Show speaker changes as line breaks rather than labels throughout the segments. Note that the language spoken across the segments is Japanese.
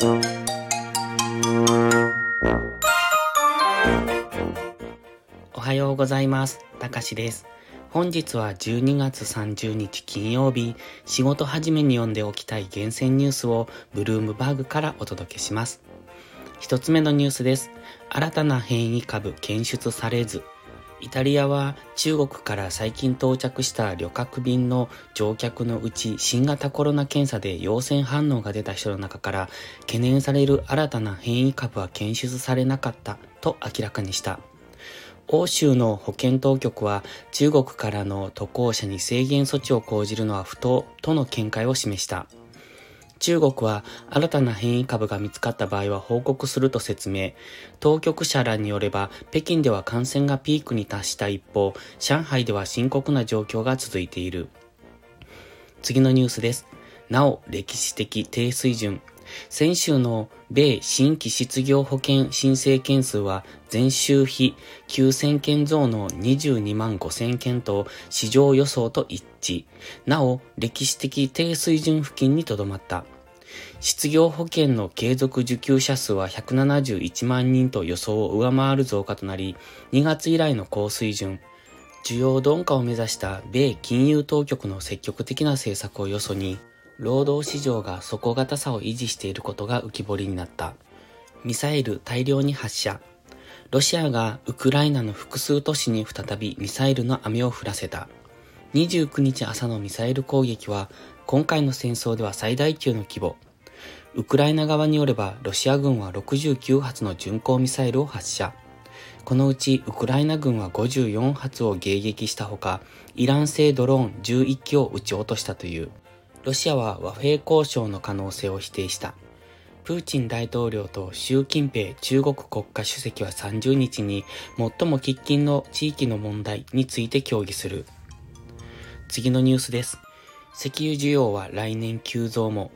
おはようございます。たかしです。本日は12月30日金曜日、仕事始めに読んでおきたい厳選ニュースをブルームバーグからお届けします。一つ目のニュースです。新たな変異株検出されず、イタリアは中国から最近到着した旅客便の乗客のうち新型コロナ検査で陽性反応が出た人の中から懸念される新たな変異株は検出されなかったと明らかにした。欧州の保健当局は中国からの渡航者に制限措置を講じるのは不当との見解を示した。中国は新たな変異株が見つかった場合は報告すると説明。当局者らによれば、北京では感染がピークに達した一方、上海では深刻な状況が続いている。次のニュースです。なお、歴史的低水準。先週の米新規失業保険申請件数は前週比9000件増の22万5000件と市場予想と一致。なお、歴史的低水準付近にとどまった。失業保険の継続受給者数は171万人と予想を上回る増加となり、2月以来の高水準。需要鈍化を目指した米金融当局の積極的な政策をよそに、労働市場が底堅さを維持していることが浮き彫りになった。ミサイル大量に発射。ロシアがウクライナの複数都市に再びミサイルの雨を降らせた。29日朝のミサイル攻撃は今回の戦争では最大級の規模。ウクライナ側によればロシア軍は69発の巡航ミサイルを発射。このうちウクライナ軍は54発を迎撃したほか、イラン製ドローン11機を撃ち落としたという。ロシアは和平交渉の可能性を否定した。プーチン大統領と習近平中国国家主席は30日に最も喫緊の地域の問題について協議する。次のニュースです。石油需要は来年急増も。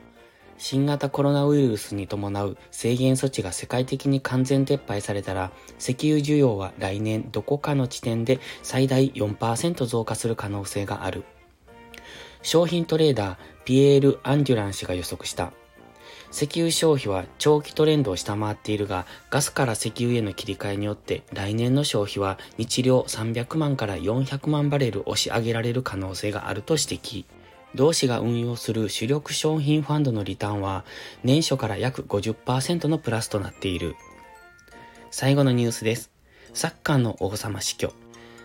新型コロナウイルスに伴う制限措置が世界的に完全撤廃されたら、石油需要は来年どこかの地点で最大4%増加する可能性がある。商品トレーダーピエール・アンデュラン氏が予測した。石油消費は長期トレンドを下回っているが、ガスから石油への切り替えによって来年の消費は日量300万から400万バレル押し上げられる可能性があると指摘。同氏が運用する主力商品ファンドのリターンは年初から約50%のプラスとなっている。最後のニュースです。サッカーの王様死去。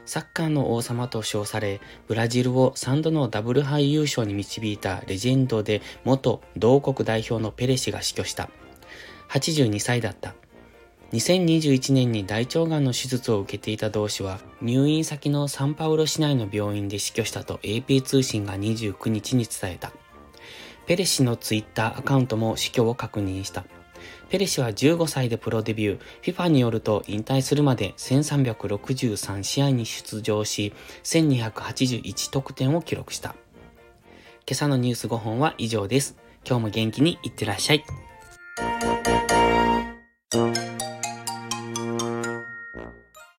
サッカーの王様と称され、ブラジルを3度のダブル杯優勝に導いたレジェンドで元同国代表のペレ氏が死去した。82歳だった。2021年に大腸がんの手術を受けていた同氏は、入院先のサンパウロ市内の病院で死去したと AP 通信が29日に伝えた。ペレ氏のツイッターアカウントも死去を確認した。ペレ氏は15歳でプロデビュー、FIFA によると引退するまで1363試合に出場し、1281得点を記録した。今朝のニュース5本は以上です。今日も元気にいってらっしゃい。